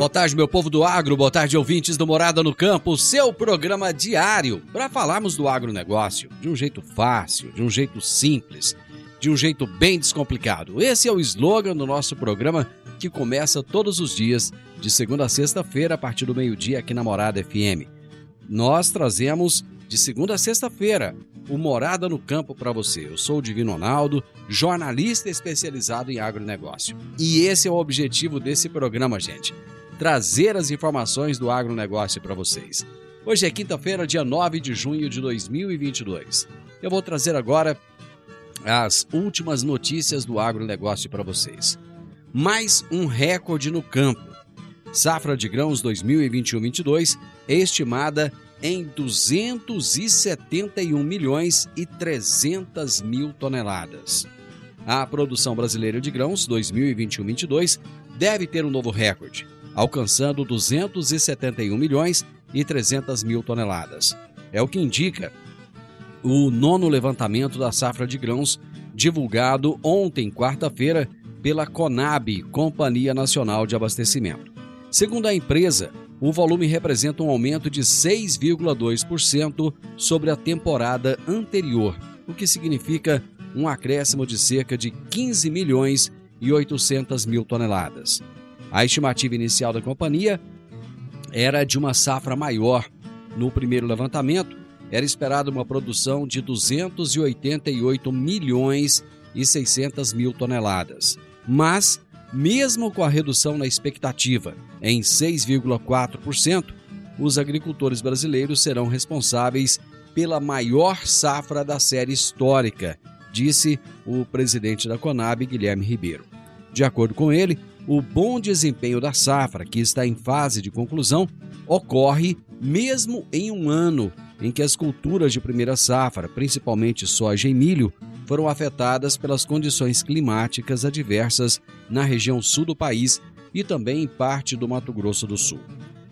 Boa tarde, meu povo do agro, boa tarde, ouvintes do Morada no Campo, seu programa diário para falarmos do agronegócio de um jeito fácil, de um jeito simples, de um jeito bem descomplicado. Esse é o slogan do nosso programa que começa todos os dias, de segunda a sexta-feira, a partir do meio-dia, aqui na Morada FM. Nós trazemos de segunda a sexta-feira o Morada no Campo para você. Eu sou o Divino Ronaldo, jornalista especializado em agronegócio. E esse é o objetivo desse programa, gente trazer as informações do agronegócio para vocês. Hoje é quinta-feira, dia 9 de junho de 2022. Eu vou trazer agora as últimas notícias do agronegócio para vocês. Mais um recorde no campo. Safra de grãos 2021-22 é estimada em 271 milhões e 300 mil toneladas. A produção brasileira de grãos 2021-22 deve ter um novo recorde, alcançando 271 milhões e 300 mil toneladas. É o que indica o nono levantamento da safra de grãos, divulgado ontem, quarta-feira, pela Conab, Companhia Nacional de Abastecimento. Segundo a empresa, o volume representa um aumento de 6,2% sobre a temporada anterior, o que significa um acréscimo de cerca de 15 milhões e 800 mil toneladas. A estimativa inicial da companhia era de uma safra maior. No primeiro levantamento, era esperada uma produção de 288 milhões e 600 mil toneladas. Mas, mesmo com a redução na expectativa em 6,4%, os agricultores brasileiros serão responsáveis pela maior safra da série histórica, disse o presidente da Conab, Guilherme Ribeiro. De acordo com ele, o bom desempenho da safra, que está em fase de conclusão, ocorre mesmo em um ano em que as culturas de primeira safra, principalmente soja e milho, foram afetadas pelas condições climáticas adversas na região sul do país e também em parte do Mato Grosso do Sul.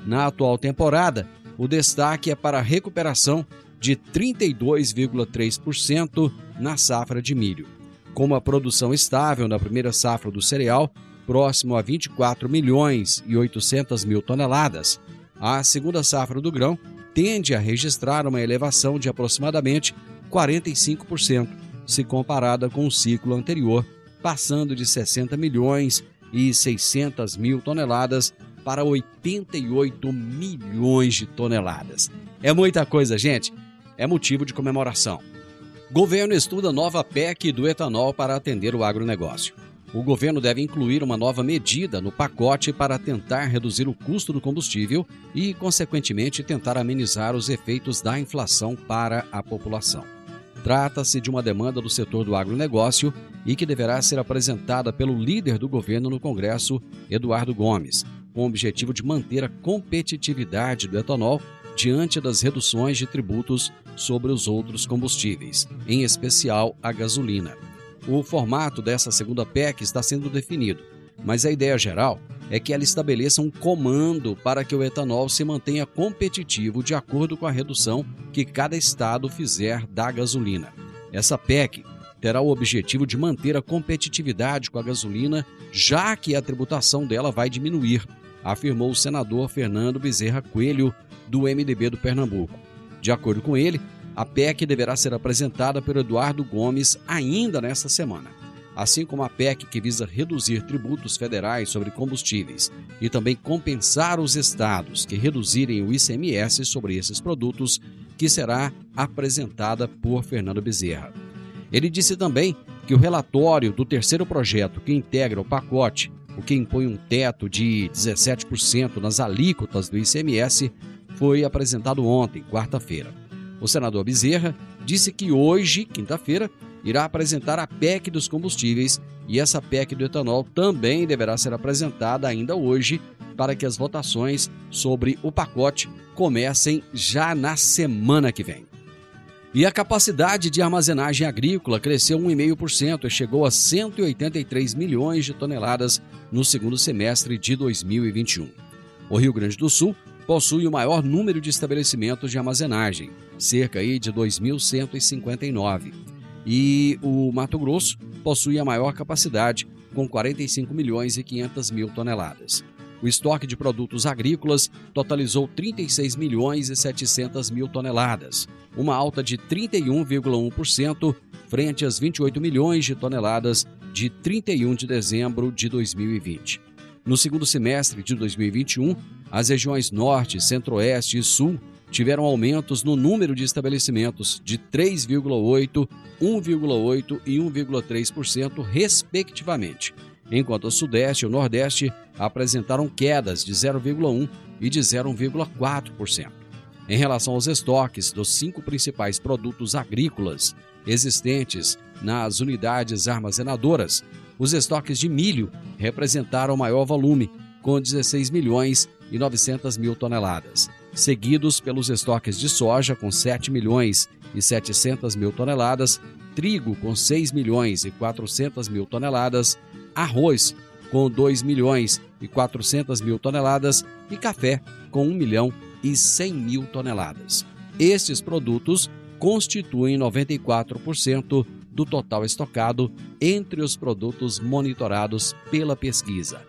Na atual temporada, o destaque é para a recuperação de 32,3% na safra de milho. Com uma produção estável na primeira safra do cereal, próximo a 24 milhões e 800 mil toneladas, a segunda safra do grão tende a registrar uma elevação de aproximadamente 45%, se comparada com o ciclo anterior, passando de 60 milhões e 600 mil toneladas para 88 milhões de toneladas. É muita coisa, gente. É motivo de comemoração. Governo estuda nova PEC do etanol para atender o agronegócio o governo deve incluir uma nova medida no pacote para tentar reduzir o custo do combustível e, consequentemente, tentar amenizar os efeitos da inflação para a população. Trata-se de uma demanda do setor do agronegócio e que deverá ser apresentada pelo líder do governo no Congresso, Eduardo Gomes, com o objetivo de manter a competitividade do etanol diante das reduções de tributos sobre os outros combustíveis, em especial a gasolina. O formato dessa segunda PEC está sendo definido, mas a ideia geral é que ela estabeleça um comando para que o etanol se mantenha competitivo de acordo com a redução que cada estado fizer da gasolina. Essa PEC terá o objetivo de manter a competitividade com a gasolina, já que a tributação dela vai diminuir, afirmou o senador Fernando Bezerra Coelho, do MDB do Pernambuco. De acordo com ele, a PEC deverá ser apresentada pelo Eduardo Gomes ainda nesta semana, assim como a PEC que visa reduzir tributos federais sobre combustíveis e também compensar os estados que reduzirem o ICMS sobre esses produtos, que será apresentada por Fernando Bezerra. Ele disse também que o relatório do terceiro projeto que integra o pacote, o que impõe um teto de 17% nas alíquotas do ICMS, foi apresentado ontem, quarta-feira. O senador Bezerra disse que hoje, quinta-feira, irá apresentar a PEC dos combustíveis e essa PEC do etanol também deverá ser apresentada ainda hoje para que as votações sobre o pacote comecem já na semana que vem. E a capacidade de armazenagem agrícola cresceu 1,5% e chegou a 183 milhões de toneladas no segundo semestre de 2021. O Rio Grande do Sul possui o maior número de estabelecimentos de armazenagem, cerca de 2.159. E o Mato Grosso possui a maior capacidade, com 45 milhões e 500 mil toneladas. O estoque de produtos agrícolas totalizou 36 milhões e 700 mil toneladas, uma alta de 31,1% frente às 28 milhões de toneladas de 31 de dezembro de 2020. No segundo semestre de 2021, as regiões Norte, Centro-Oeste e Sul tiveram aumentos no número de estabelecimentos de 3,8%, 1,8% e 1,3%, respectivamente, enquanto o Sudeste e o Nordeste apresentaram quedas de 0,1% e de 0,4%. Em relação aos estoques dos cinco principais produtos agrícolas existentes nas unidades armazenadoras, os estoques de milho representaram o maior volume, com 16 milhões e 900 mil toneladas, seguidos pelos estoques de soja, com 7 milhões e 700 mil toneladas, trigo, com 6 milhões e 400 mil toneladas, arroz, com 2 milhões e 400 mil toneladas e café, com 1 milhão e 100 mil toneladas. Estes produtos constituem 94% do total estocado entre os produtos monitorados pela pesquisa.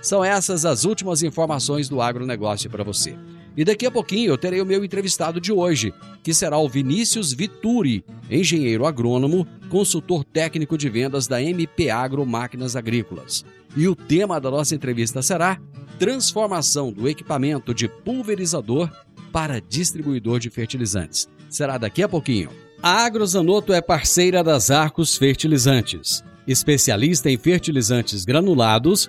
São essas as últimas informações do agronegócio para você. E daqui a pouquinho eu terei o meu entrevistado de hoje, que será o Vinícius Vituri, engenheiro agrônomo, consultor técnico de vendas da MP Agro Máquinas Agrícolas. E o tema da nossa entrevista será Transformação do equipamento de pulverizador para distribuidor de fertilizantes. Será daqui a pouquinho. A Agrozanoto é parceira das Arcos Fertilizantes, especialista em fertilizantes granulados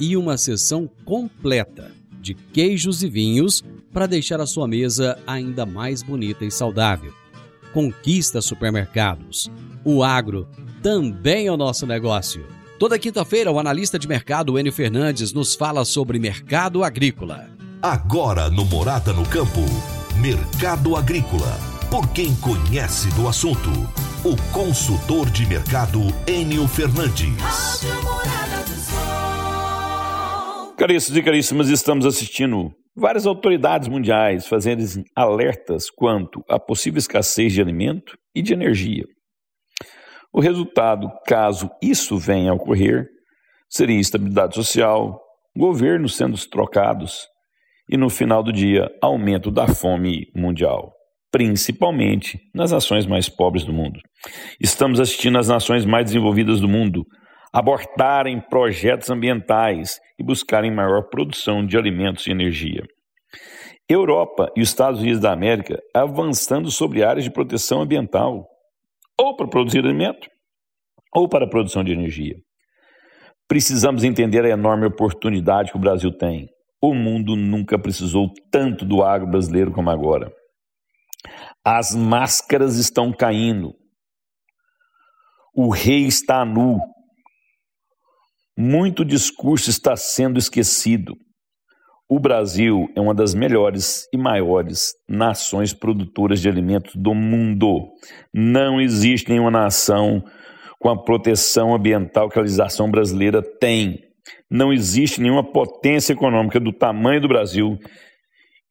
e uma sessão completa de queijos e vinhos para deixar a sua mesa ainda mais bonita e saudável. Conquista supermercados. O agro também é o nosso negócio. Toda quinta-feira, o analista de mercado Enio Fernandes nos fala sobre mercado agrícola. Agora no Morada no Campo, Mercado Agrícola. Por quem conhece do assunto, o consultor de mercado Enio Fernandes. Caríssimos e caríssimas, estamos assistindo várias autoridades mundiais fazendo alertas quanto à possível escassez de alimento e de energia. O resultado, caso isso venha a ocorrer, seria instabilidade social, governos sendo trocados e, no final do dia, aumento da fome mundial, principalmente nas nações mais pobres do mundo. Estamos assistindo as nações mais desenvolvidas do mundo abortarem projetos ambientais e buscarem maior produção de alimentos e energia. Europa e os Estados Unidos da América avançando sobre áreas de proteção ambiental, ou para produzir alimento, ou para a produção de energia. Precisamos entender a enorme oportunidade que o Brasil tem. O mundo nunca precisou tanto do agro brasileiro como agora. As máscaras estão caindo. O rei está nu Muito discurso está sendo esquecido. O Brasil é uma das melhores e maiores nações produtoras de alimentos do mundo. Não existe nenhuma nação com a proteção ambiental que a legislação brasileira tem. Não existe nenhuma potência econômica do tamanho do Brasil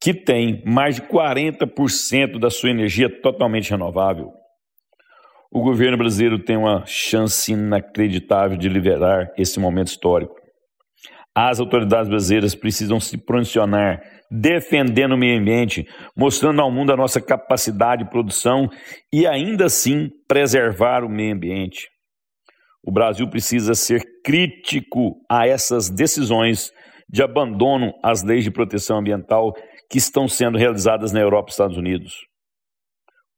que tem mais de 40% da sua energia totalmente renovável. O governo brasileiro tem uma chance inacreditável de liberar esse momento histórico. As autoridades brasileiras precisam se posicionar defendendo o meio ambiente, mostrando ao mundo a nossa capacidade de produção e ainda assim preservar o meio ambiente. O Brasil precisa ser crítico a essas decisões de abandono às leis de proteção ambiental que estão sendo realizadas na Europa e Estados Unidos.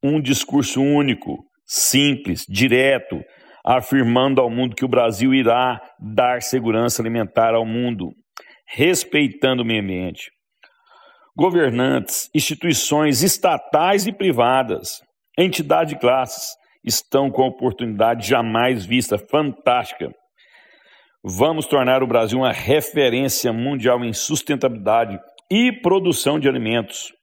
Um discurso único, simples, direto, afirmando ao mundo que o Brasil irá dar segurança alimentar ao mundo, respeitando o meio ambiente. Governantes, instituições estatais e privadas, entidades de classes estão com a oportunidade jamais vista, fantástica. Vamos tornar o Brasil uma referência mundial em sustentabilidade e produção de alimentos.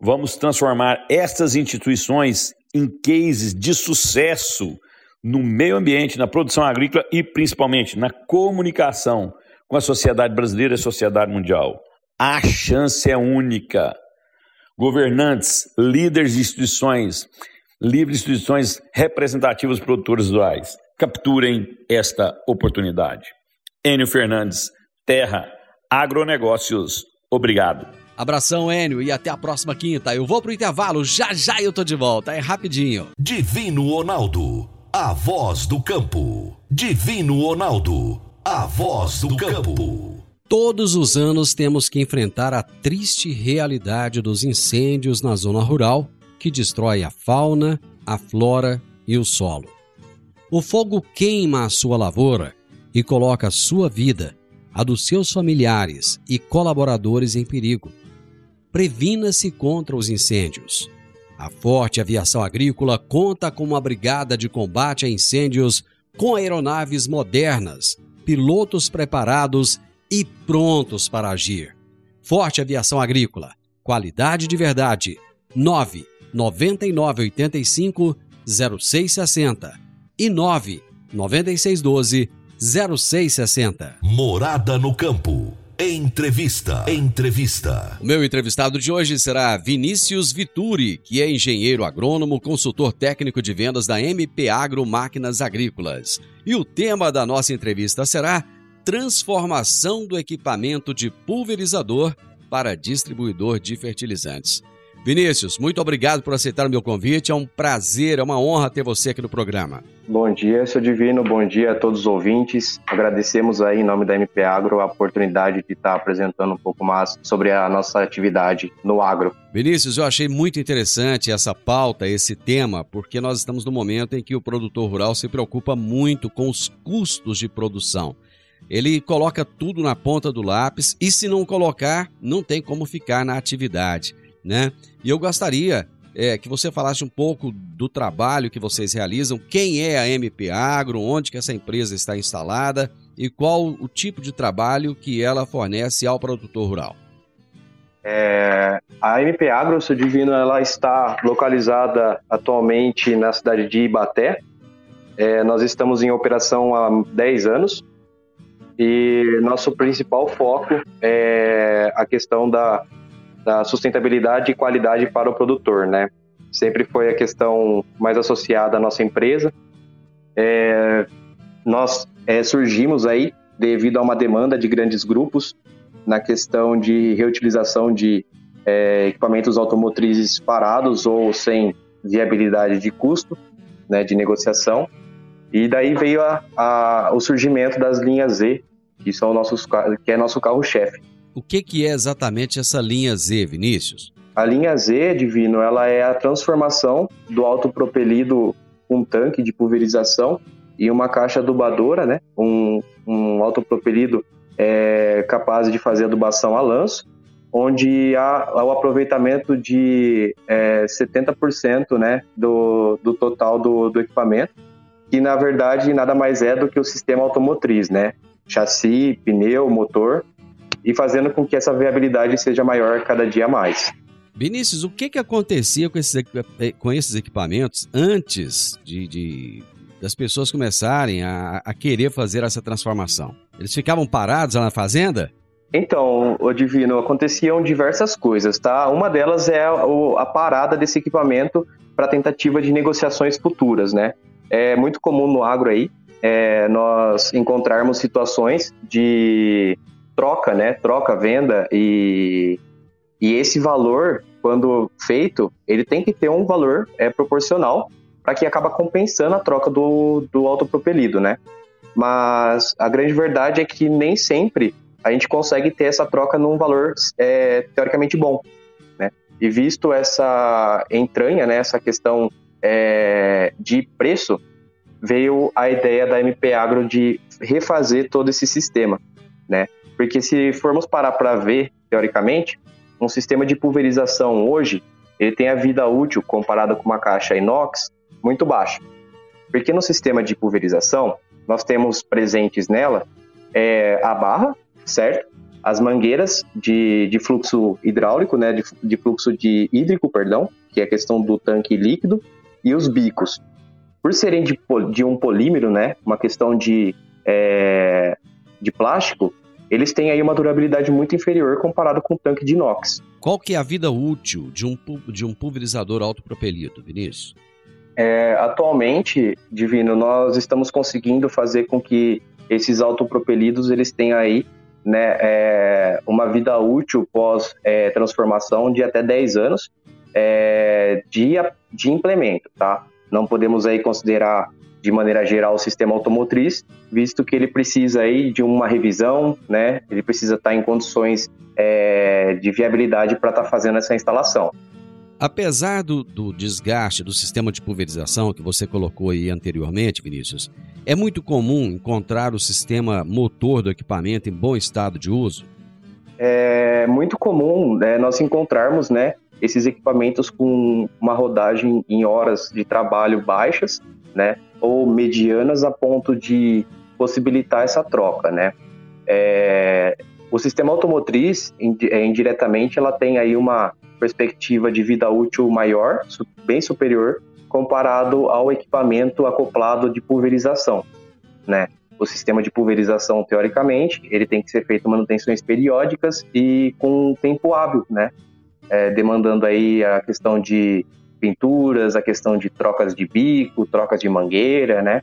Vamos transformar estas instituições em cases de sucesso no meio ambiente, na produção agrícola e principalmente na comunicação com a sociedade brasileira e a sociedade mundial. A chance é única. Governantes, líderes de instituições, livres instituições representativas produtoras rurais, capturem esta oportunidade. Enio Fernandes, Terra, Agronegócios, obrigado. Abração, Enio, e até a próxima quinta. Eu vou pro intervalo, já já eu tô de volta, é rapidinho. Divino Ronaldo, a voz do campo. Divino Ronaldo, a voz do campo. Todos os anos temos que enfrentar a triste realidade dos incêndios na zona rural que destrói a fauna, a flora e o solo. O fogo queima a sua lavoura e coloca a sua vida, a dos seus familiares e colaboradores em perigo. Previna-se contra os incêndios. A Forte Aviação Agrícola conta com uma brigada de combate a incêndios com aeronaves modernas, pilotos preparados e prontos para agir. Forte Aviação Agrícola, qualidade de verdade. 9 9985 0660 e 9 9612 0660. Morada no campo. Entrevista. Entrevista. O meu entrevistado de hoje será Vinícius Vituri, que é engenheiro agrônomo, consultor técnico de vendas da MP Agro Máquinas Agrícolas. E o tema da nossa entrevista será transformação do equipamento de pulverizador para distribuidor de fertilizantes. Vinícius, muito obrigado por aceitar o meu convite. É um prazer, é uma honra ter você aqui no programa. Bom dia, seu Divino. Bom dia a todos os ouvintes. Agradecemos aí, em nome da MP Agro, a oportunidade de estar apresentando um pouco mais sobre a nossa atividade no agro. Vinícius, eu achei muito interessante essa pauta, esse tema, porque nós estamos no momento em que o produtor rural se preocupa muito com os custos de produção. Ele coloca tudo na ponta do lápis e, se não colocar, não tem como ficar na atividade né? E eu gostaria é, que você falasse um pouco do trabalho que vocês realizam, quem é a MP Agro, onde que essa empresa está instalada e qual o tipo de trabalho que ela fornece ao produtor rural. É, a MP Agro, seu Divino, ela está localizada atualmente na cidade de Ibaté. É, nós estamos em operação há 10 anos e nosso principal foco é a questão da da sustentabilidade e qualidade para o produtor, né? Sempre foi a questão mais associada à nossa empresa. É, nós é, surgimos aí devido a uma demanda de grandes grupos na questão de reutilização de é, equipamentos automotrizes parados ou sem viabilidade de custo, né, de negociação. E daí veio a, a, o surgimento das linhas Z, que são nossos que é nosso carro-chefe. O que, que é exatamente essa linha Z, Vinícius? A linha Z, Divino, ela é a transformação do autopropelido um tanque de pulverização e uma caixa adubadora, né? Um, um autopropelido é capaz de fazer adubação a lanço, onde há o aproveitamento de é, 70% né, do, do total do, do equipamento que na verdade nada mais é do que o sistema automotriz, né? Chassi, pneu, motor, e fazendo com que essa viabilidade seja maior cada dia mais. Vinícius, o que, que acontecia com esses, eh, com esses equipamentos antes de, de das pessoas começarem a, a, querer fazer essa transformação? Eles ficavam parados lá na fazenda? Então, o Divino, aconteciam diversas coisas, tá? Uma delas é a, a parada desse equipamento para tentativa de negociações futuras, né? É muito comum no agro aí é, nós encontrarmos situações de troca, né? Troca, venda e, e esse valor, quando feito, ele tem que ter um valor é, proporcional para que acaba compensando a troca do, do autopropelido, né? Mas a grande verdade é que nem sempre a gente consegue ter essa troca num valor é, teoricamente bom. E visto essa entranha, né, essa questão é, de preço, veio a ideia da MP Agro de refazer todo esse sistema, né? Porque se formos parar para ver, teoricamente, um sistema de pulverização hoje, ele tem a vida útil, comparado com uma caixa inox, muito baixa. Porque no sistema de pulverização, nós temos presentes nela é, a barra, certo? as mangueiras de, de fluxo hidráulico, né, de, de fluxo de hídrico, perdão, que é a questão do tanque líquido, e os bicos. Por serem de, de um polímero, né, uma questão de, é, de plástico, eles têm aí uma durabilidade muito inferior comparado com o tanque de inox. Qual que é a vida útil de um, de um pulverizador autopropelido, Vinícius? É, atualmente, Divino, nós estamos conseguindo fazer com que esses autopropelidos eles tenham aí né, é, uma vida útil pós é, transformação de até 10 anos é, de, de implemento, tá? Não podemos aí considerar de maneira geral o sistema automotriz, visto que ele precisa aí de uma revisão, né? Ele precisa estar em condições é, de viabilidade para estar tá fazendo essa instalação. Apesar do, do, desgaste do sistema de pulverização que você colocou aí anteriormente, Vinícius, é muito comum encontrar o sistema motor do equipamento em bom estado de uso? É muito comum né, nós encontrarmos né, esses equipamentos com uma rodagem em horas de trabalho baixas, né, ou medianas a ponto de possibilitar essa troca, né. É, o sistema automotriz, é, indiretamente, ela tem aí uma perspectiva de vida útil maior, bem superior, comparado ao equipamento acoplado de pulverização, né? O sistema de pulverização, teoricamente, ele tem que ser feito manutenções periódicas e com tempo hábil, né? É, demandando aí a questão de pinturas, a questão de trocas de bico, trocas de mangueira, né?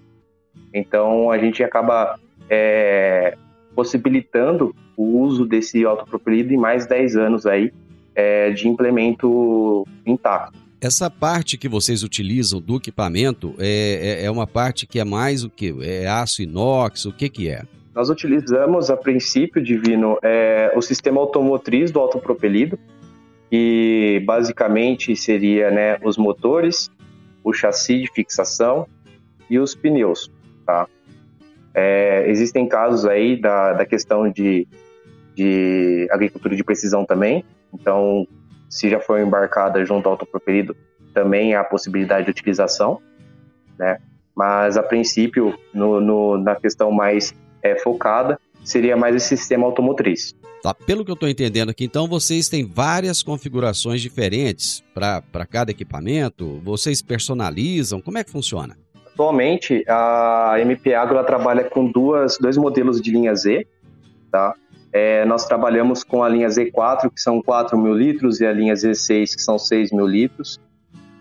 Então a gente acaba é, possibilitando o uso desse autopropelido em mais 10 anos aí é, de implemento intacto. Essa parte que vocês utilizam do equipamento é, é, é uma parte que é mais o que? É aço inox? O que, que é? Nós utilizamos, a princípio, Divino, é, o sistema automotriz do autopropelido, que basicamente seria né, os motores, o chassi de fixação e os pneus. Tá? É, existem casos aí da, da questão de, de agricultura de precisão também, então, se já foi embarcada junto ao autopropelido, também há possibilidade de utilização, né? Mas, a princípio, no, no na questão mais é, focada, seria mais esse sistema automotriz. Tá, pelo que eu estou entendendo aqui, então vocês têm várias configurações diferentes para cada equipamento? Vocês personalizam? Como é que funciona? Atualmente, a MP Agro trabalha com duas, dois modelos de linha Z, tá? É, nós trabalhamos com a linha Z4, que são 4 mil litros, e a linha Z6, que são 6 mil litros.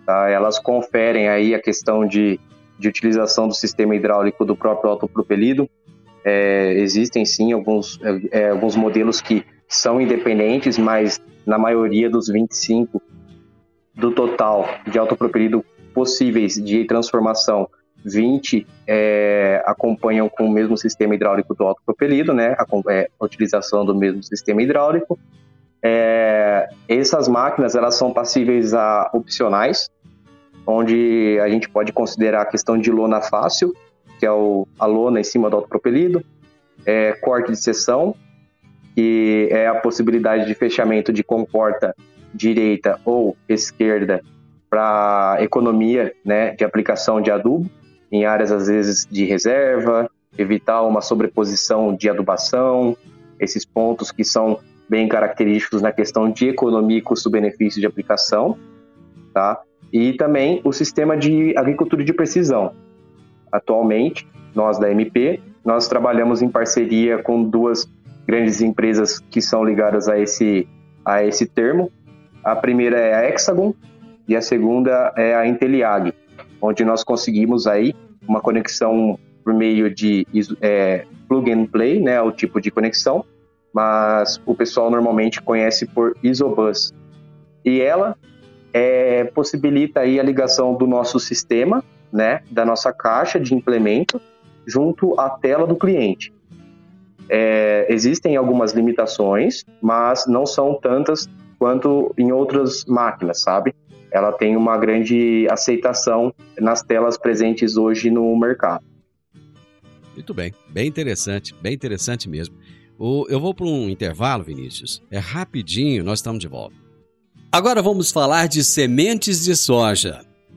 Tá? Elas conferem aí a questão de, de utilização do sistema hidráulico do próprio autopropelido. É, existem sim alguns, é, alguns modelos que são independentes, mas na maioria dos 25 do total de autopropelido possíveis de transformação 20 é, acompanham com o mesmo sistema hidráulico do autopropelido, né? A, é, a utilização do mesmo sistema hidráulico. É, essas máquinas elas são passíveis a opcionais, onde a gente pode considerar a questão de lona fácil, que é o, a lona em cima do autopropelido, é, corte de seção, que é a possibilidade de fechamento de comporta direita ou esquerda para economia né, de aplicação de adubo em áreas às vezes de reserva, evitar uma sobreposição de adubação, esses pontos que são bem característicos na questão de economia e custo-benefício de aplicação, tá? E também o sistema de agricultura de precisão. Atualmente, nós da MP, nós trabalhamos em parceria com duas grandes empresas que são ligadas a esse, a esse termo. A primeira é a Hexagon e a segunda é a Inteliag, onde nós conseguimos aí uma conexão por meio de é, plug and play, né, o tipo de conexão, mas o pessoal normalmente conhece por Isobus. E ela é, possibilita aí a ligação do nosso sistema, né, da nossa caixa de implemento, junto à tela do cliente. É, existem algumas limitações, mas não são tantas quanto em outras máquinas, sabe? Ela tem uma grande aceitação nas telas presentes hoje no mercado. Muito bem, bem interessante, bem interessante mesmo. Eu vou para um intervalo, Vinícius. É rapidinho, nós estamos de volta. Agora vamos falar de sementes de soja.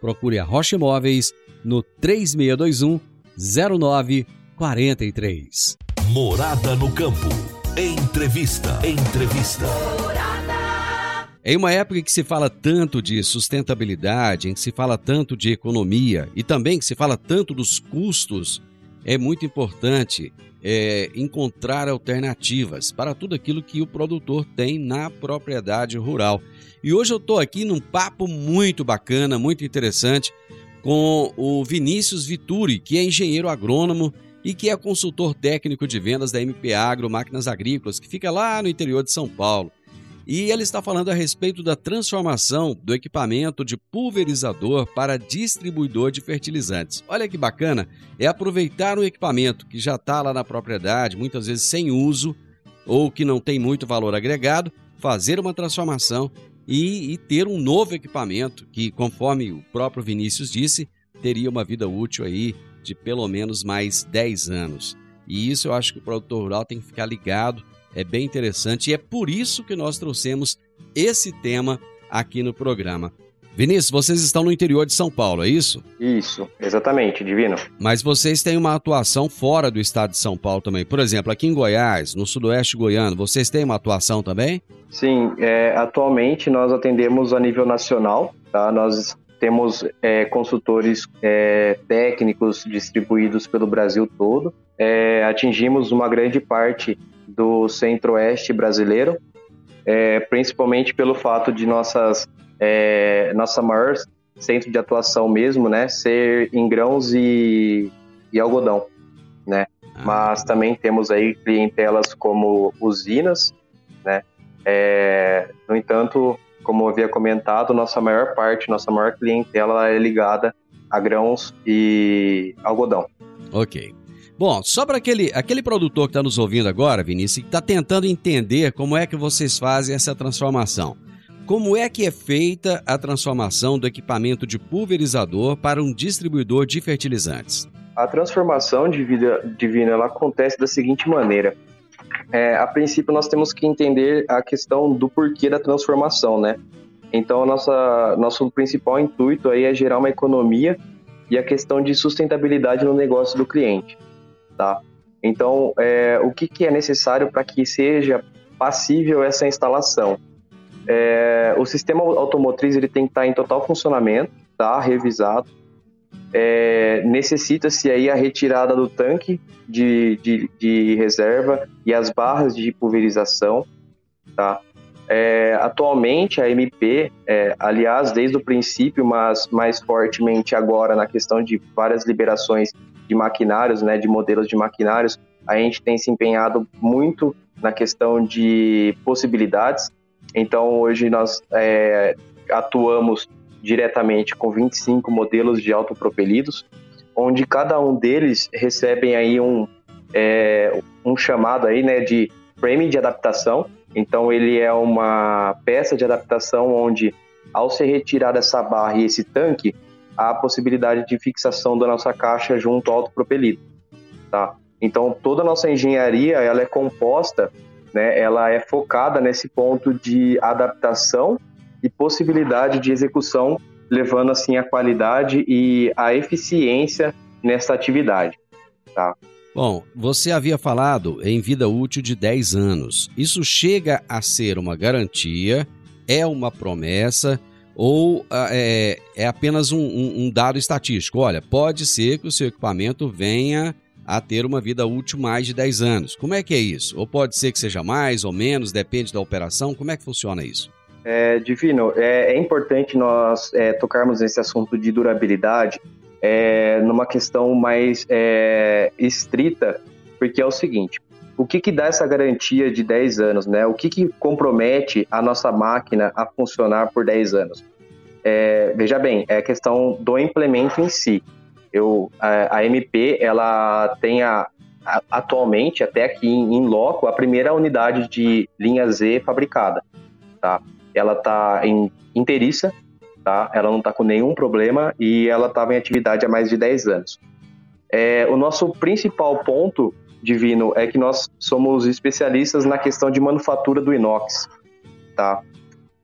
Procure a Rocha Imóveis no 3621 0943. Morada no campo. Entrevista. Entrevista. Em uma época que se fala tanto de sustentabilidade, em que se fala tanto de economia e também que se fala tanto dos custos, é muito importante é, encontrar alternativas para tudo aquilo que o produtor tem na propriedade rural. E hoje eu estou aqui num papo muito bacana, muito interessante, com o Vinícius Vituri, que é engenheiro agrônomo e que é consultor técnico de vendas da MP Agro Máquinas Agrícolas, que fica lá no interior de São Paulo. E ele está falando a respeito da transformação do equipamento de pulverizador para distribuidor de fertilizantes. Olha que bacana, é aproveitar um equipamento que já está lá na propriedade, muitas vezes sem uso ou que não tem muito valor agregado, fazer uma transformação e, e ter um novo equipamento que, conforme o próprio Vinícius disse, teria uma vida útil aí de pelo menos mais 10 anos. E isso eu acho que o produtor rural tem que ficar ligado é bem interessante e é por isso que nós trouxemos esse tema aqui no programa. Vinícius, vocês estão no interior de São Paulo, é isso? Isso, exatamente, Divino. Mas vocês têm uma atuação fora do estado de São Paulo também. Por exemplo, aqui em Goiás, no sudoeste goiano, vocês têm uma atuação também? Sim, é, atualmente nós atendemos a nível nacional, tá? Nós temos é, consultores é, técnicos distribuídos pelo Brasil todo. É, atingimos uma grande parte do centro-oeste brasileiro, é, principalmente pelo fato de nossas, é, nossa maior centro de atuação mesmo, né, ser em grãos e, e algodão, né. Ah. Mas também temos aí clientelas como usinas, né. É, no entanto, como eu havia comentado, nossa maior parte, nossa maior clientela é ligada a grãos e algodão. Ok. Bom, só para aquele, aquele produtor que está nos ouvindo agora, Vinícius, que está tentando entender como é que vocês fazem essa transformação. Como é que é feita a transformação do equipamento de pulverizador para um distribuidor de fertilizantes? A transformação de vida divina ela acontece da seguinte maneira: é, a princípio nós temos que entender a questão do porquê da transformação, né? Então, nossa, nosso principal intuito aí é gerar uma economia e a questão de sustentabilidade no negócio do cliente, tá? Então, é, o que, que é necessário para que seja passível essa instalação? É, o sistema automotriz ele tem que estar em total funcionamento, tá? Revisado. É, Necessita-se aí a retirada do tanque de, de, de, reserva e as barras de pulverização, tá? É, atualmente a MP, é, aliás, desde o princípio, mas mais fortemente agora na questão de várias liberações de maquinários, né, de modelos de maquinários, a gente tem se empenhado muito na questão de possibilidades. Então, hoje nós é, atuamos diretamente com 25 modelos de autopropelidos, onde cada um deles recebem aí um, é, um chamado aí, né, de frame de adaptação. Então, ele é uma peça de adaptação onde, ao ser retirada essa barra e esse tanque, a possibilidade de fixação da nossa caixa junto ao autopropelido, tá? Então, toda a nossa engenharia, ela é composta, né, ela é focada nesse ponto de adaptação e possibilidade de execução, levando assim a qualidade e a eficiência nessa atividade, tá? Bom, você havia falado em vida útil de 10 anos. Isso chega a ser uma garantia, é uma promessa ou ah, é, é apenas um, um, um, dado estatístico? Olha, pode ser que o seu equipamento venha a ter uma vida útil mais de 10 anos. Como é que é isso? Ou pode ser que seja mais ou menos, depende da operação? Como é que funciona isso? É, Divino, é, é importante nós é, tocarmos nesse assunto de durabilidade é, numa questão mais é, estrita, porque é o seguinte: o que, que dá essa garantia de 10 anos, né? O que, que compromete a nossa máquina a funcionar por 10 anos? É, veja bem, é a questão do implemento em si. Eu, a, a MP, ela tem a, a, atualmente, até aqui em, loco, a primeira unidade de linha Z fabricada, tá? Ela está em inteiriça, tá? Ela não está com nenhum problema e ela estava em atividade há mais de 10 anos. É, o nosso principal ponto Divino, é que nós somos especialistas na questão de manufatura do inox, tá?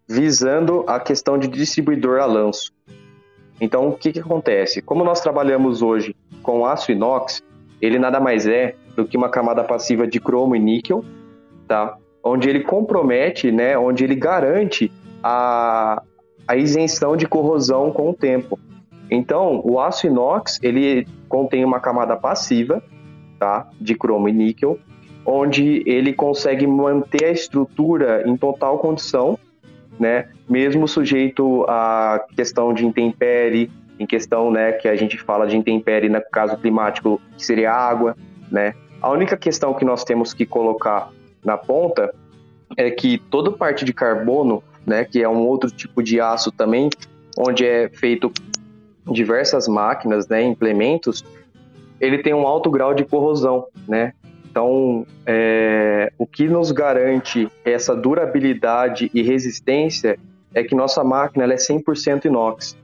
Visando a questão de distribuidor a lanço. Então, o que, que acontece? Como nós trabalhamos hoje com aço inox, ele nada mais é do que uma camada passiva de cromo e níquel, tá? Onde ele compromete, né? Onde ele garante a, a isenção de corrosão com o tempo. Então, o aço inox ele contém uma camada passiva tá? de cromo e níquel, onde ele consegue manter a estrutura em total condição, né? mesmo sujeito à questão de intempérie, em questão né, que a gente fala de intempérie no caso climático, que seria água. Né? A única questão que nós temos que colocar na ponta é que toda parte de carbono, né, que é um outro tipo de aço também, onde é feito diversas máquinas, né, implementos, ele tem um alto grau de corrosão, né? Então, é, o que nos garante essa durabilidade e resistência é que nossa máquina ela é 100% inox,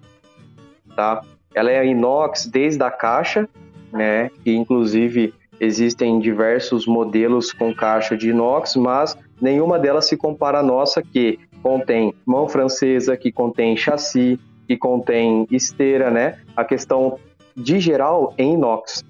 tá? Ela é inox desde a caixa, né? E inclusive existem diversos modelos com caixa de inox, mas nenhuma delas se compara à nossa que contém mão francesa, que contém chassi, que contém esteira, né? A questão de geral em inox.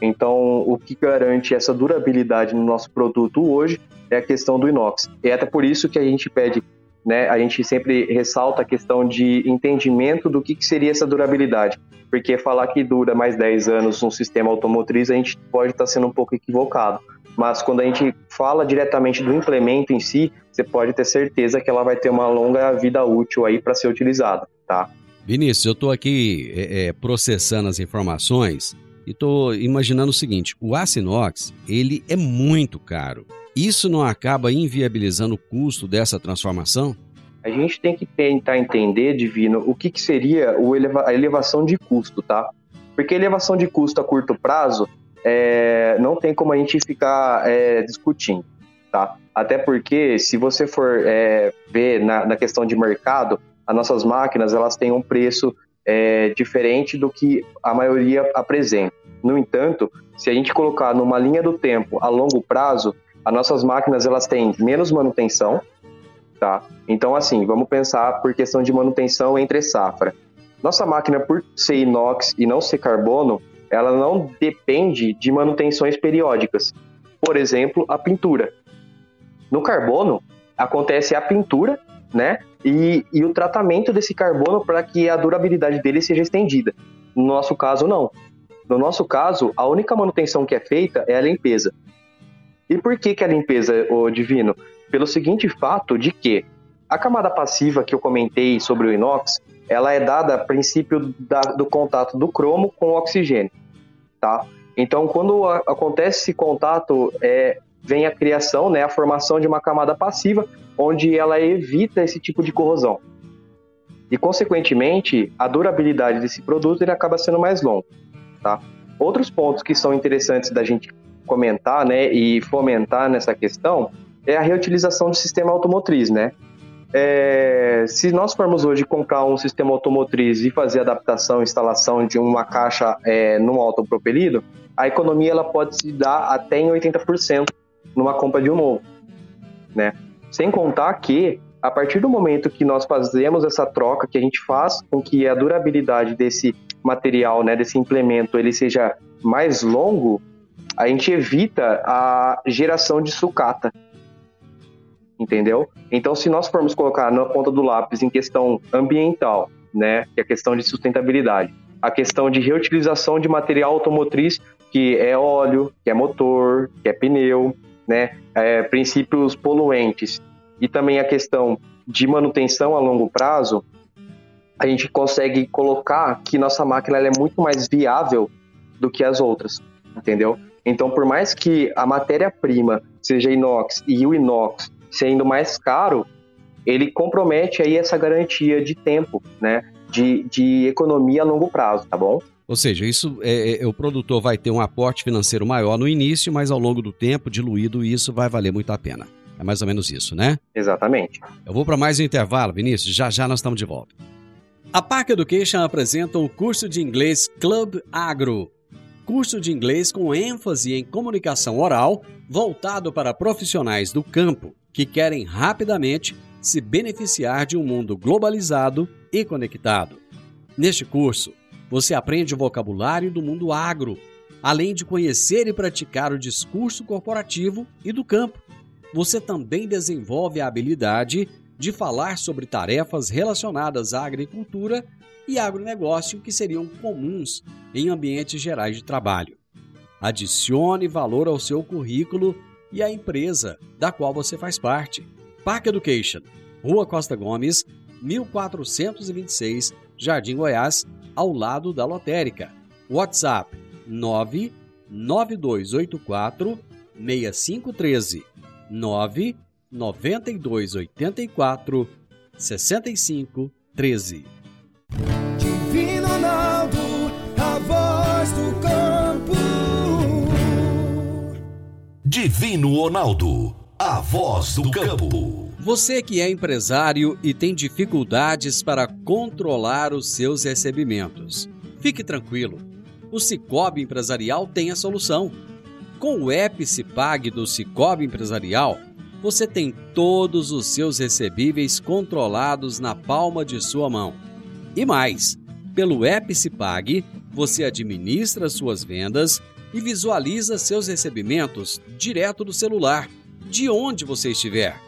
Então, o que garante essa durabilidade no nosso produto hoje é a questão do inox. E é até por isso que a gente pede, né, a gente sempre ressalta a questão de entendimento do que, que seria essa durabilidade. Porque falar que dura mais 10 anos um sistema automotriz, a gente pode estar sendo um pouco equivocado. Mas quando a gente fala diretamente do implemento em si, você pode ter certeza que ela vai ter uma longa vida útil aí para ser utilizada, tá? Vinícius, eu estou aqui é, é, processando as informações e estou imaginando o seguinte: o aço inox ele é muito caro. Isso não acaba inviabilizando o custo dessa transformação? A gente tem que tentar entender, Divino, o que, que seria a elevação de custo, tá? Porque elevação de custo a curto prazo é, não tem como a gente ficar é, discutindo, tá? Até porque, se você for é, ver na, na, questão de mercado, as nossas máquinas elas têm um preço é, diferente do que a maioria apresenta. No entanto, se a gente colocar numa linha do tempo a longo prazo, As nossas máquinas elas têm menos manutenção, tá? Então assim, vamos pensar por questão de manutenção entre safra. Nossa máquina por ser inox e não ser carbono, ela não depende de manutenções periódicas. Por exemplo, a pintura. No carbono acontece a pintura, né? E, e o tratamento desse carbono para que a durabilidade dele seja estendida. No nosso caso, não. No nosso caso, a única manutenção que é feita é a limpeza. E por que, que a limpeza, o divino? Pelo seguinte fato de que a camada passiva que eu comentei sobre o inox, ela é dada a princípio da, do contato do cromo com o oxigênio, tá? Então, quando a, acontece esse contato, é, vem a criação, né, a formação de uma camada passiva, onde ela evita esse tipo de corrosão. E, consequentemente, a durabilidade desse produto ele acaba sendo mais longo, tá? Outros pontos que são interessantes da gente comentar, né, e fomentar nessa questão é a reutilização do sistema automotriz, né? É, se nós formos hoje comprar um sistema automotriz e fazer adaptação, instalação de uma caixa é, num autopropelido, a economia ela pode se dar até em 80% numa compra de um novo, né? Sem contar que a partir do momento que nós fazemos essa troca, que a gente faz com que a durabilidade desse material, né, desse implemento, ele seja mais longo, a gente evita a geração de sucata, entendeu? Então, se nós formos colocar na ponta do lápis em questão ambiental, né, que é a questão de sustentabilidade, a questão de reutilização de material automotriz, que é óleo, que é motor, que é pneu, né, é, princípios poluentes, e também a questão de manutenção a longo prazo, a gente consegue colocar que nossa máquina é muito mais viável do que as outras, entendeu? Então, por mais que a matéria-prima seja inox e o inox sendo mais caro, ele compromete aí essa garantia de tempo, né? De, de economia a longo prazo, tá bom? Ou seja, isso é, é, o produtor vai ter um aporte financeiro maior no início, mas ao longo do tempo, diluído, isso vai valer muito a pena. É mais ou menos isso, né? Exatamente. Eu vou para mais um intervalo, Vinícius. Já já nós estamos de volta. A Park Education apresenta o curso de inglês Club Agro. Curso de inglês com ênfase em comunicação oral, voltado para profissionais do campo que querem rapidamente se beneficiar de um mundo globalizado e conectado. Neste curso, você aprende o vocabulário do mundo agro, além de conhecer e praticar o discurso corporativo e do campo. Você também desenvolve a habilidade de falar sobre tarefas relacionadas à agricultura e agronegócio que seriam comuns em ambientes gerais de trabalho. Adicione valor ao seu currículo e a empresa da qual você faz parte. Park Education, Rua Costa Gomes, 1426, Jardim Goiás, ao lado da lotérica. WhatsApp 99284 6513 99284 6513 Divino Ronaldo, a voz do campo. Divino Ronaldo, a voz do campo. Você que é empresário e tem dificuldades para controlar os seus recebimentos, fique tranquilo. O Cicobi Empresarial tem a solução. Com o Epicipag do Cicobi Empresarial, você tem todos os seus recebíveis controlados na palma de sua mão. E mais, pelo Epicipag, você administra suas vendas e visualiza seus recebimentos direto do celular, de onde você estiver.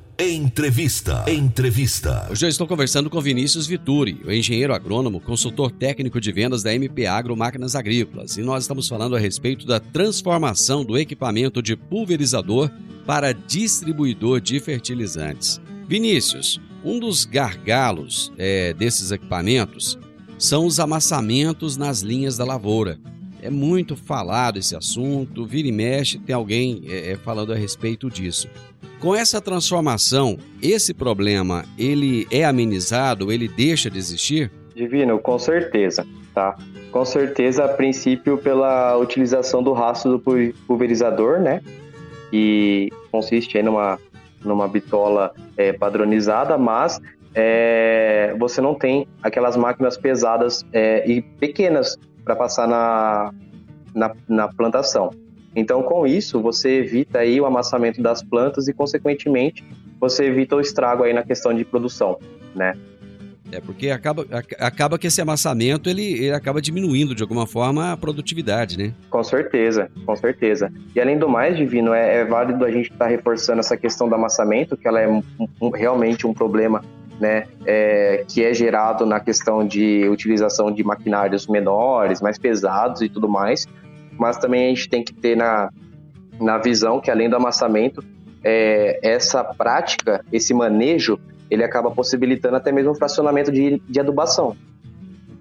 Entrevista. Entrevista. Hoje eu estou conversando com Vinícius Vituri, o engenheiro agrônomo, consultor técnico de vendas da MP Agro Máquinas Agrícolas, e nós estamos falando a respeito da transformação do equipamento de pulverizador para distribuidor de fertilizantes. Vinícius, um dos gargalos é, desses equipamentos são os amassamentos nas linhas da lavoura. É muito falado esse assunto, vira e mexe, tem alguém é, falando a respeito disso. Com essa transformação, esse problema ele é amenizado, ele deixa de existir? Divino, com certeza, tá? Com certeza, a princípio, pela utilização do rastro do pulverizador, né? Que consiste aí numa, numa bitola é, padronizada, mas é, você não tem aquelas máquinas pesadas é, e pequenas para passar na, na, na, plantação. Então, com isso, você evita aí o amassamento das plantas e, consequentemente, você evita o estrago aí na questão de produção, né? É porque acaba, acaba que esse amassamento ele, ele acaba diminuindo de alguma forma a produtividade, né? Com certeza, com certeza. E além do mais, Divino, é, é válido a gente estar tá reforçando essa questão do amassamento, que ela é um, um, realmente um problema né, é, que é gerado na questão de utilização de maquinários menores, mais pesados e tudo mais. Mas também a gente tem que ter na, na visão que além do amassamento, é, essa prática, esse manejo, ele acaba possibilitando até mesmo o fracionamento de, de adubação.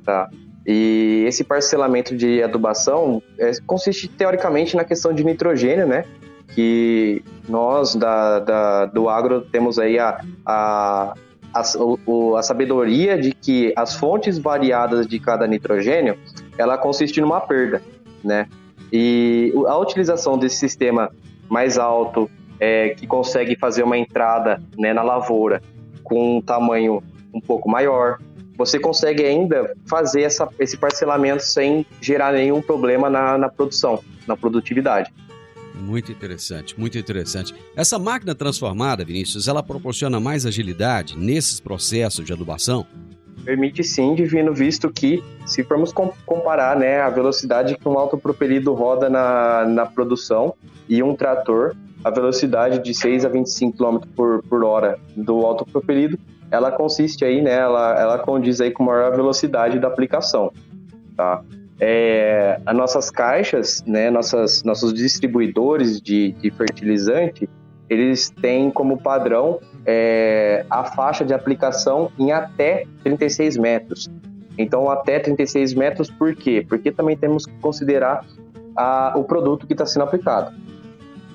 Tá? E esse parcelamento de adubação é, consiste teoricamente na questão de nitrogênio, né? Que nós da, da do agro temos aí a, a, a, o, a sabedoria de que as fontes variadas de cada nitrogênio ela consiste numa perda, né? E a utilização desse sistema mais alto é, que consegue fazer uma entrada né, na lavoura com um tamanho um pouco maior, você consegue ainda fazer essa, esse parcelamento sem gerar nenhum problema na, na produção, na produtividade. Muito interessante, muito interessante. Essa máquina transformada, Vinícius, ela proporciona mais agilidade nesses processos de adubação? Permite sim, divino, visto que, se formos comparar né, a velocidade que um autopropelido roda na, na produção e um trator, a velocidade de 6 a 25 km por, por hora do autopropelido, ela consiste aí, né, ela, ela condiz aí com maior velocidade da aplicação, tá? É, as nossas caixas, né, nossas, nossos distribuidores de, de fertilizante, eles têm como padrão é, a faixa de aplicação em até 36 metros. Então, até 36 metros, por quê? Porque também temos que considerar a, o produto que está sendo aplicado.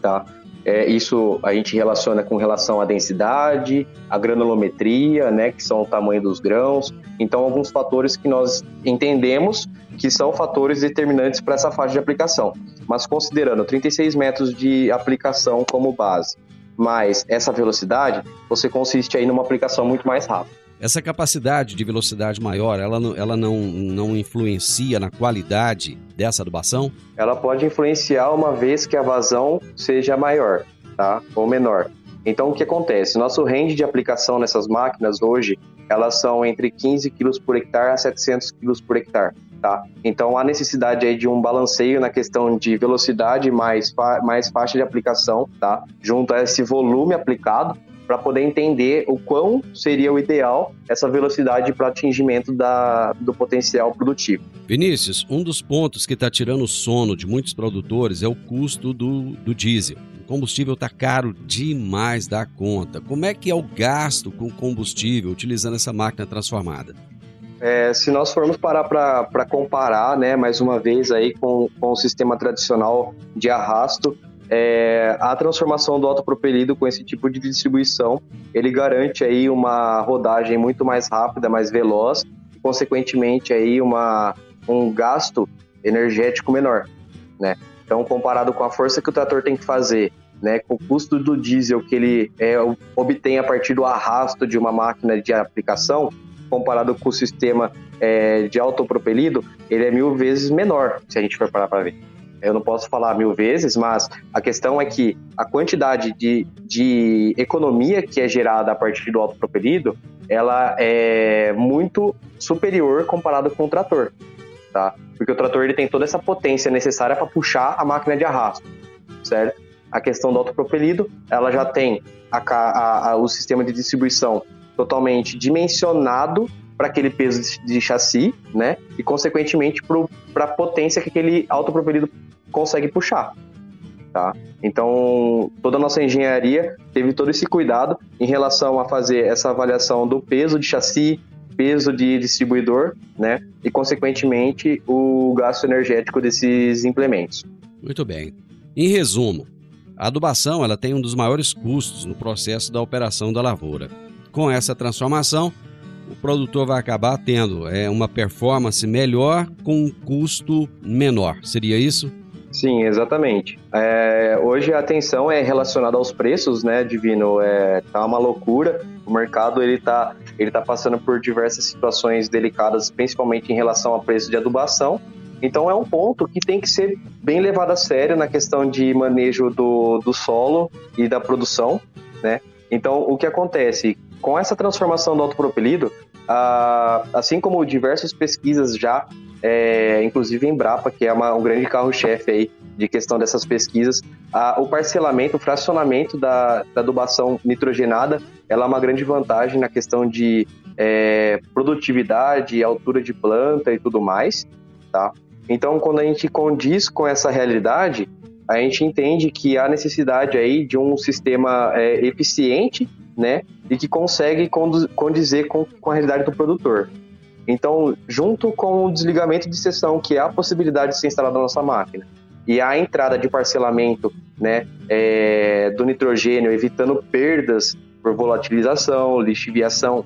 Tá? É, isso a gente relaciona com relação à densidade, à granulometria, né, que são o tamanho dos grãos. Então, alguns fatores que nós entendemos que são fatores determinantes para essa faixa de aplicação. Mas considerando 36 metros de aplicação como base, mais essa velocidade, você consiste aí numa aplicação muito mais rápida. Essa capacidade de velocidade maior, ela, não, ela não, não influencia na qualidade dessa adubação? Ela pode influenciar uma vez que a vazão seja maior, tá? Ou menor. Então, o que acontece? Nosso range de aplicação nessas máquinas hoje, elas são entre 15 kg por hectare a 700 kg por hectare, tá? Então, há necessidade aí de um balanceio na questão de velocidade mais, fa mais faixa de aplicação, tá? Junto a esse volume aplicado, para poder entender o quão seria o ideal essa velocidade para atingimento da, do potencial produtivo. Vinícius, um dos pontos que está tirando o sono de muitos produtores é o custo do, do diesel. O combustível está caro demais da conta. Como é que é o gasto com combustível utilizando essa máquina transformada? É, se nós formos parar para comparar, né, mais uma vez aí com, com o sistema tradicional de arrasto, é, a transformação do autopropelido com esse tipo de distribuição, ele garante aí uma rodagem muito mais rápida, mais veloz e, consequentemente, aí uma, um gasto energético menor, né? Então, comparado com a força que o trator tem que fazer, né, com o custo do diesel que ele é, obtém a partir do arrasto de uma máquina de aplicação, comparado com o sistema é, de autopropelido, ele é mil vezes menor, se a gente for parar para ver eu não posso falar mil vezes, mas a questão é que a quantidade de, de economia que é gerada a partir do autopropelido, ela é muito superior comparado com o trator, tá? Porque o trator ele tem toda essa potência necessária para puxar a máquina de arrasto, certo? A questão do autopropelido, ela já tem a, a, a, o sistema de distribuição totalmente dimensionado para aquele peso de, chassi, né? E consequentemente para a potência que aquele autopropelido consegue puxar. Tá? Então, toda a nossa engenharia teve todo esse cuidado em relação a fazer essa avaliação do peso de chassi, peso de distribuidor, né? E, consequentemente, o gasto energético desses implementos. Muito bem. Em resumo, a adubação ela tem um dos maiores custos no processo da operação da lavoura. Com essa transformação, o produtor vai acabar tendo é, uma performance melhor com um custo menor. Seria isso? Sim, exatamente. É, hoje a atenção é relacionada aos preços, né, Divino? É, tá uma loucura. O mercado ele tá, ele tá passando por diversas situações delicadas, principalmente em relação a preço de adubação. Então é um ponto que tem que ser bem levado a sério na questão de manejo do, do solo e da produção, né? Então o que acontece com essa transformação do autopropelido, assim como diversas pesquisas já é, inclusive Embrapa, que é uma, um grande carro-chefe aí de questão dessas pesquisas, a, o parcelamento, o fracionamento da, da adubação nitrogenada, ela é uma grande vantagem na questão de é, produtividade, altura de planta e tudo mais, tá? Então, quando a gente condiz com essa realidade, a gente entende que há necessidade aí de um sistema é, eficiente, né, e que consegue condizer com, com a realidade do produtor. Então, junto com o desligamento de sessão, que é a possibilidade de ser instalado na nossa máquina, e a entrada de parcelamento né, é, do nitrogênio, evitando perdas por volatilização, lixiviação,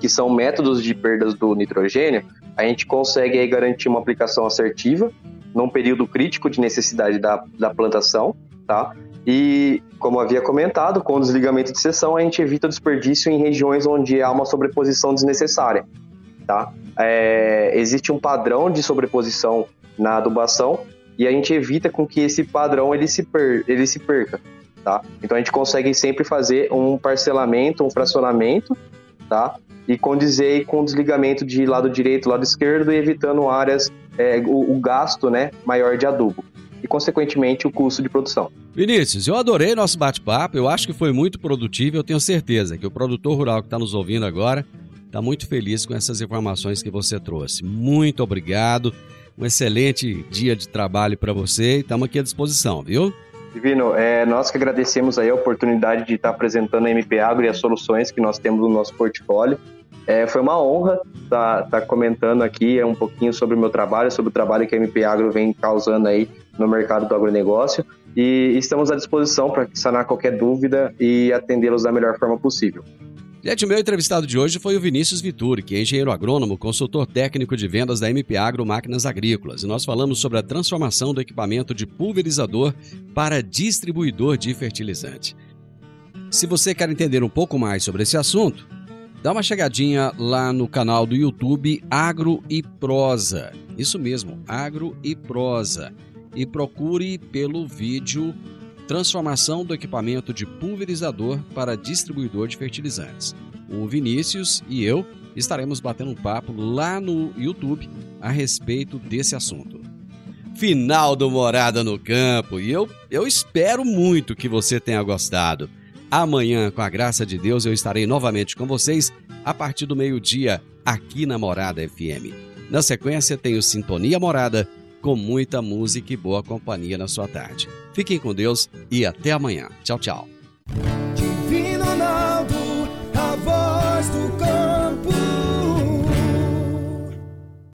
que são métodos de perdas do nitrogênio, a gente consegue aí garantir uma aplicação assertiva num período crítico de necessidade da, da plantação, tá? E, como havia comentado, com o desligamento de sessão, a gente evita desperdício em regiões onde há uma sobreposição desnecessária tá? É, existe um padrão de sobreposição na adubação e a gente evita com que esse padrão ele se, per, ele se perca, tá? Então a gente consegue sempre fazer um parcelamento, um fracionamento, tá? E condizer com o desligamento de lado direito, lado esquerdo e evitando áreas, é, o, o gasto, né, maior de adubo e, consequentemente, o custo de produção. Vinícius, eu adorei nosso bate-papo, eu acho que foi muito produtivo, eu tenho certeza que o produtor rural que está nos ouvindo agora está muito feliz com essas informações que você trouxe. Muito obrigado. Um excelente dia de trabalho para você e estamos aqui à disposição, viu? Divino, é, nós que agradecemos aí a oportunidade de estar apresentando a MP Agro e as soluções que nós temos no nosso portfólio. É, foi uma honra estar, estar comentando aqui um pouquinho sobre o meu trabalho, sobre o trabalho que a MP Agro vem causando aí no mercado do agronegócio e estamos à disposição para sanar qualquer dúvida e atendê-los da melhor forma possível. Gente, o meu entrevistado de hoje foi o Vinícius Vituri, que é engenheiro agrônomo, consultor técnico de vendas da MP Agro Máquinas Agrícolas. E nós falamos sobre a transformação do equipamento de pulverizador para distribuidor de fertilizante. Se você quer entender um pouco mais sobre esse assunto, dá uma chegadinha lá no canal do YouTube Agro e Prosa. Isso mesmo, Agro e Prosa. E procure pelo vídeo transformação do equipamento de pulverizador para distribuidor de fertilizantes. O Vinícius e eu estaremos batendo um papo lá no YouTube a respeito desse assunto. Final do Morada no Campo e eu, eu espero muito que você tenha gostado. Amanhã, com a graça de Deus, eu estarei novamente com vocês a partir do meio-dia aqui na Morada FM. Na sequência, tenho Sintonia Morada com muita música e boa companhia na sua tarde. Fiquem com Deus e até amanhã. Tchau, tchau.